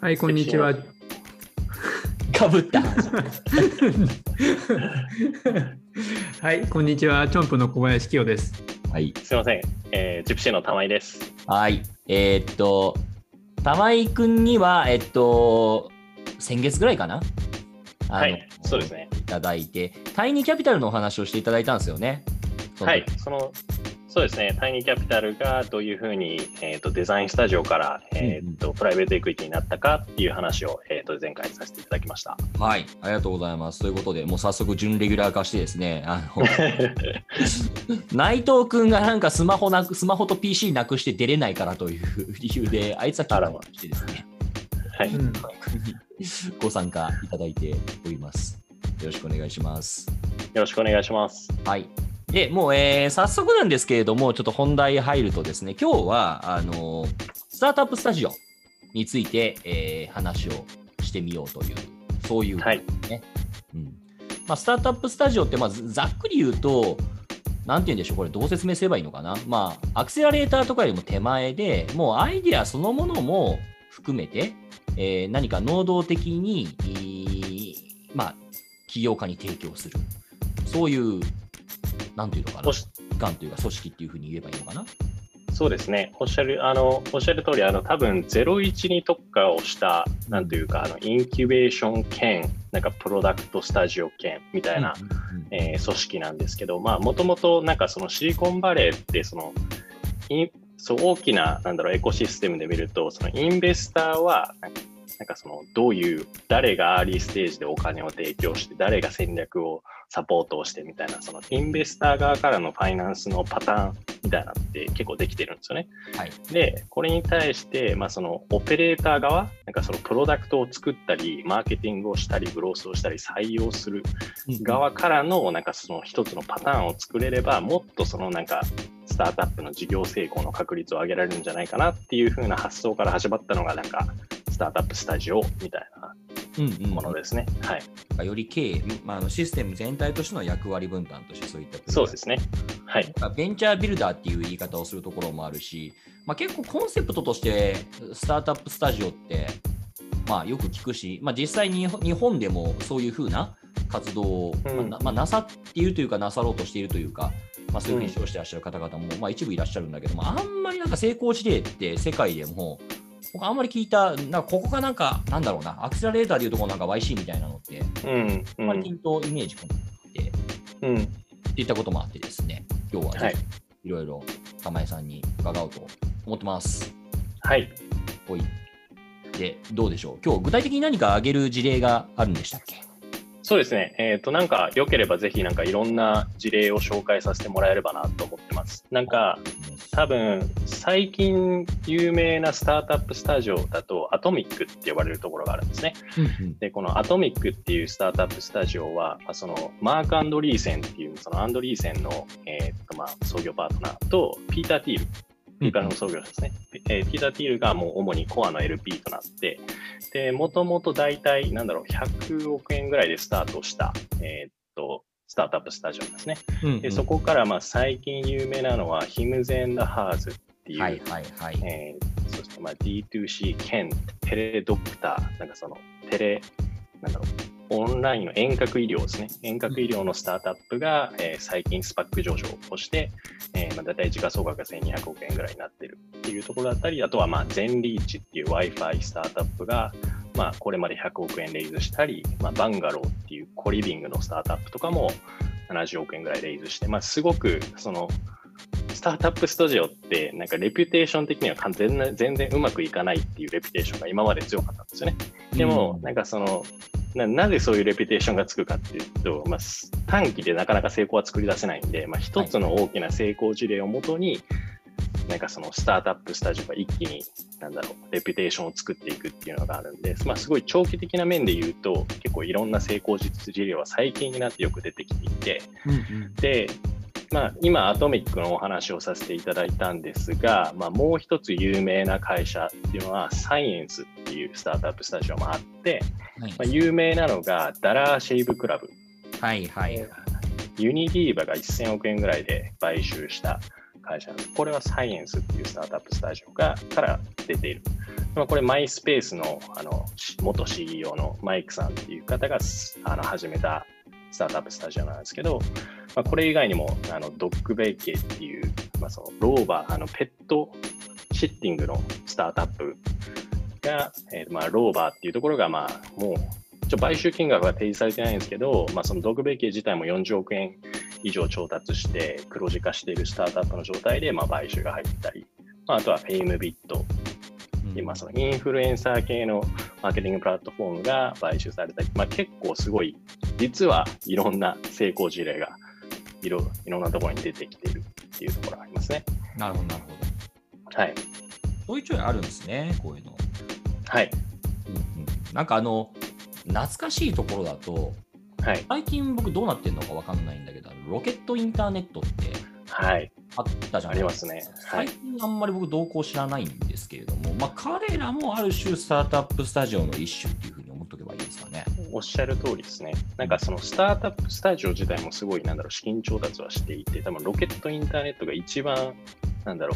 はい、こんにちは。かぶった。はい、こんにちは。チョンプの小林清です。はい。すみません。えー、ジプシーの玉井です。はい。えー、っと、玉井くんには、えっと、先月ぐらいかな？はい、そうですね。いただいて、タイニーキャピタルのお話をしていただいたんですよね。はい、そのそうですね、タイニーキャピタルがどういうふうに、えーと、デザインスタジオから、えーと、プライベートエクイティになったかっていう話を、えーと、前回させていただきました。はい、ありがとうございます。ということで、もう早速、準レギュラー化してですね、あの 内藤君がなんかスマホなくスマホと PC なくして出れないからという理由で、あいつは来たしてですね、はい、ご参加いただいております。よろしくお願いします。よろしくお願いします。はい。で、もう、えー、早速なんですけれども、ちょっと本題入るとですね、今日は、あのスタートアップスタジオについて、えー、話をしてみようという、そういう、ね、はい、うんまあ、スタートアップスタジオって、まあ、ざっくり言うと、なんて言うんでしょう、これどう説明すればいいのかな。まあ、アクセラレーターとかよりも手前で、もうアイデアそのものも含めて、えー、何か能動的に、まあ、起業家に提供する。そういうなんていうのかな、機関というか組織っていうふうに言えばいいのかな？そうですね、おっしゃるあのおっしゃる通り、あの多分01に特化をした、なんというか、あのインキュベーション兼、なんかプロダクトスタジオ兼みたいな、えー、組織なんですけど、もともとなんかそのシリコンバレーってその、そう大きななんだろうエコシステムで見ると、そのインベスターはなんかそのどういう誰がアーリーステージでお金を提供して誰が戦略をサポートをしてみたいなそのインベスター側からのファイナンスのパターンみたいなって結構できてるんですよね。はい、でこれに対して、まあ、そのオペレーター側なんかそのプロダクトを作ったりマーケティングをしたりグロースをしたり採用する側からのなんかその一つのパターンを作れればもっとそのなんかスタートアップの事業成功の確率を上げられるんじゃないかなっていう風な発想から始まったのがなんかスタートアップスタジオみたいなものですね。うんうん、はい、より経営、まあ、システム全体としての役割分担としてそういったそうですね。はい、ベンチャービルダーっていう言い方をするところもあるし、まあ、結構コンセプトとしてスタートアップスタジオって、まあ、よく聞くし、まあ、実際に日本でもそういうふうな活動を、うん、まあ、なさっているというかなさろうとしているというか、まあ、そういうふうに称してらっしゃる方々も、まあ、一部いらっしゃるんだけども、あんまりなんか成功事例って世界でも僕あんまり聞いた、なんかここがなんか、なんだろうな、アクセラレーターでいうところなんか YC みたいなのって、うん、あんまりピンとイメージこなくて、うん、っていったこともあってですね、今日は、い、ろいろ玉江さんに伺おうと思ってます。はい。ほい。で、どうでしょう？今日具体的に何か挙げる事例があるんでしたっけ？そうですね。えっ、ー、と、なんか、良ければぜひ、なんか、いろんな事例を紹介させてもらえればなと思ってます。なんか、多分、最近有名なスタートアップスタジオだと、アトミックって呼ばれるところがあるんですね。で、このアトミックっていうスタートアップスタジオは、その、マーク・アンドリーセンっていう、そのアンドリーセンの、えっ、ー、と、まあ、創業パートナーと、ピーター・ティールピーカルの創業者ですね。えー、ピーター・ティールがもう主にコアの LP となって、で、もともと大体、なんだろう、100億円ぐらいでスタートした、えー、っと、スタートアップスタジオですね。うんうん、でそこからまあ最近有名なのは、ヒムゼン・ダ・ハーズっていう、はいはいはいえー、そしてまあ D2C 兼テレドクター、なんかそのテレ、なんだろう、オンラインの遠隔医療ですね。遠隔医療のスタートアップが、えー、最近スパック上昇をして、えー、まあ、大体時価総額が1200億円ぐらいになってるっていうところだったり、あとはまあゼンリーチっていう Wi-Fi スタートアップが、まあ、これまで100億円レイズしたり、まあ、バンガローっていうコリビングのスタートアップとかも70億円ぐらいレイズして、まあ、すごくそのスタートアップスタジオって、なんかレピュテーション的には全然全然うまくいかないっていうレピュテーションが今まで強かったんですよね。でも、なんかその、ななぜそういうレピュテーションがつくかっていうと、まあ、短期でなかなか成功は作り出せないんで、まあ、一つの大きな成功事例をもとに、なんかそのスタートアップスタジオが一気に、なんだろう、レピュテーションを作っていくっていうのがあるんで、まあ、すごい長期的な面で言うと、結構いろんな成功実事例は最近になってよく出てきていて、うんうんで、まあ、今、アトミックのお話をさせていただいたんですが、まあ、もう一つ有名な会社っていうのは、サイエンスっていうスタートアップスタジオもあって、はいまあ、有名なのがダラーシェイブクラブ。はいはいはい。ユニディーバが1000億円ぐらいで買収した会社。これはサイエンスっていうスタートアップスタジオがから出ている。まあ、これ、マイスペースのあの元 CEO のマイクさんっていう方があの始めたスタートアップスタジオなんですけど、まあ、これ以外にもあのドッグベイケっていう、まあ、そのローバー、あのペットシッティングのスタートアップが、えーまあ、ローバーっていうところが、まあ、もうちょ買収金額は提示されてないんですけど、まあ、そのドッグベイケ自体も40億円以上調達して黒字化しているスタートアップの状態で、まあ、買収が入ったり、まあ、あとはフェイムビットうん今そのインフルエンサー系のマーケティングプラットフォームが買収されたり、まあ、結構すごい実はいろんな成功事例がいろいろんなところに出てきているっていうところがありますね。なるほどなるほど。はい。ちょいちょいあるんですね、こういうの。はい。うんうん、なんかあの、懐かしいところだと、はい。最近僕どうなってるのかわかんないんだけど、ロケットインターネットってはい。あったじゃないありますねはい最近あんまり僕動向知らないんですけれども、まあ彼らもある種スタートアップスタジオの一種っていうふうに思っとけばいいですかね。おっしゃる通りですね。なんかそのスタートアップスタジオ自体もすごい、なんだろう、資金調達はしていて、多分ロケットインターネットが一番、なんだろ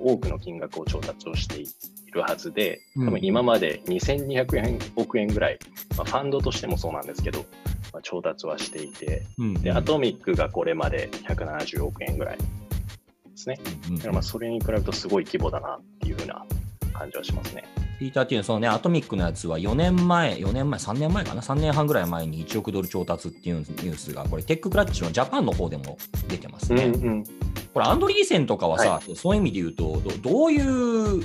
う、多くの金額を調達をしているはずで、多分今まで2200円億円ぐらい、まあ、ファンドとしてもそうなんですけど、まあ、調達はしていて、うんで、アトミックがこれまで170億円ぐらいですね。うんだからまあそれに比べるとすごい規模だなっていうふうな感じはしますね。ピーターっていうのはそのね、アトミックのやつは4年前、4年前、3年前かな、3年半ぐらい前に1億ドル調達っていうニュースが、これ、テッククラッチのジャパンの方でも出てますね。うん。これ、アンドリーセンとかはさ、はそういう意味で言うとど、どういう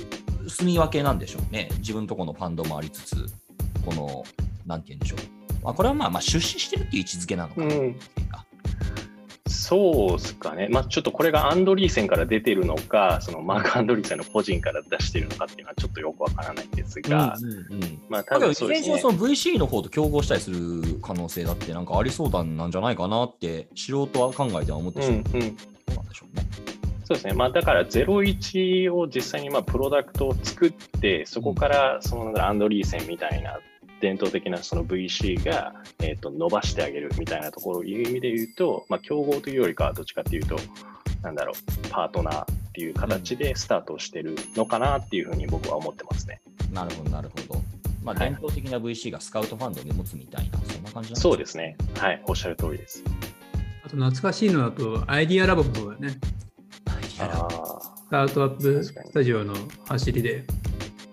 住み分けなんでしょうね。自分とこのファンドもありつつ、この、なんて言うんでしょう。まあ、これはまあ、まあ、出資してるっていう位置づけなのかな。うんそうですかね、まあ、ちょっとこれがアンドリーセンから出てるのか、そのマーク・アンドリーセンの個人から出してるのかっていうのはちょっとよくわからないんですが、うんうんうんまあ多分そう。その VC の方と競合したりする可能性だってなんかありそうだなんじゃないかなって素人は考えては思ってしまう。うんうん、なんでしょうね。そうですね、まあ、だから01を実際にまあプロダクトを作って、そこからそのなんだろうアンドリーセンみたいな伝統的なその VC が、えー、と伸ばしてあげるみたいなところをいう意味で言うと、まあ、競合というよりかはどっちかっていうと、なんだろう、パートナーっていう形でスタートをしてるのかなっていうふうに僕は思ってますね。なるほど、なるほど。まあ、はい伝統的な VC がスカウトファンドに持つみたいな、そんな感じなんですそうですね。はい、おっしゃる通りです。あと懐かしいのだと、アイディアラボもそうだよね。いやあスタートアップスタジオの走りで。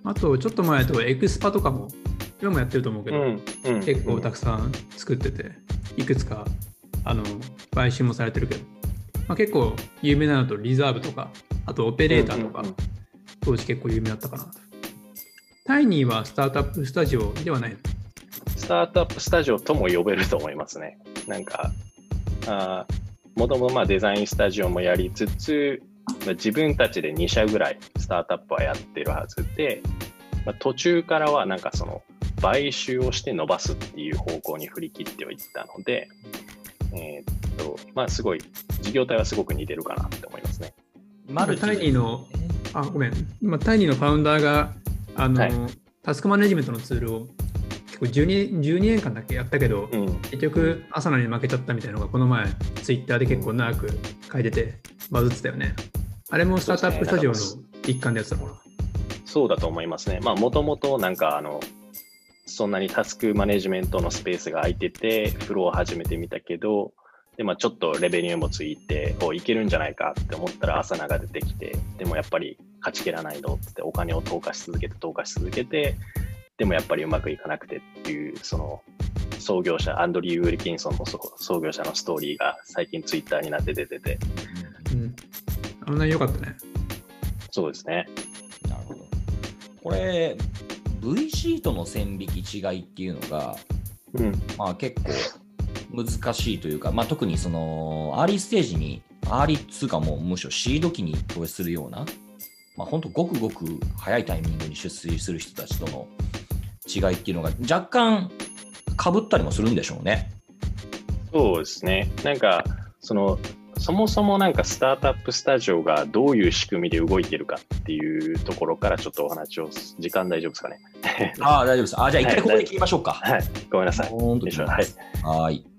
あと、ちょっと前だとエクスパとかも、今もやってると思うけど、ーうんうん、結構たくさん作ってて、いくつかあの買収もされてるけど、まあ、結構有名なのとリザーブとか、あとオペレーターとか、当時結構有名だったかな。と。タイニーはスタートアップスタジオではないの？スタートアップスタジオとも呼べると思いますね。なんか、あもともとまあデザインスタジオもやりつつ、まあ自分たちで2社ぐらいスタートアップはやってるはずで、まあ、途中からはなんかその買収をして伸ばすっていう方向に振り切ってはいったので、えーっと、まあすごい、事業体はすごく似てるかなって思いますね。マルチタイニーのあ、ごめん。今、タイニーのファウンダーが、あの、はいタスクマネジメントのツールを結構 12, 12年間だけやったけど、うん。結局、朝ナに負けちゃったみたいなのが、この前、ツイッターで結構長く書いてて、バズってたよね。あれもスタートアップスタジオの一環でやってたのかな。そうだと思いますね。まあ、もともとなんか、あの、そんなにタスクマネジメントのスペースが空いてて、フローを始めてみたけど、で、まあ、ちょっとレベニューもついて、おいけるんじゃないかって思ったら、朝ナが出てきて、でもやっぱり勝ちきらないのってお金を投下し続けて、投下し続けて、でもやっぱりうまくいかなくてっていう、その、創業者、アンドリュー・ウィルキンソンのそ創業者のストーリーが最近ツイッターになって出てて、うん。あの内容良かったね。そうですね。なるほど。これ、VC との線引き違いっていうのが、うん。まあ、結構難しいというか、まあ、特にその early stage に、 early っつうかもうむしろシード期に投資するようなまあ、本当ごくごく早いタイミングに出水する人たちとの違いっていうのが若干かぶったりもするんでしょうね。そうですね。なんか、その、そもそもなんかスタートアップスタジオがどういう仕組みで動いてるかっていうところからちょっとお話を、時間大丈夫ですかね？ああ、大丈夫です。あじゃあ一回ここで切りましょうか。はい、ごめんなさい。本当にはい。はい。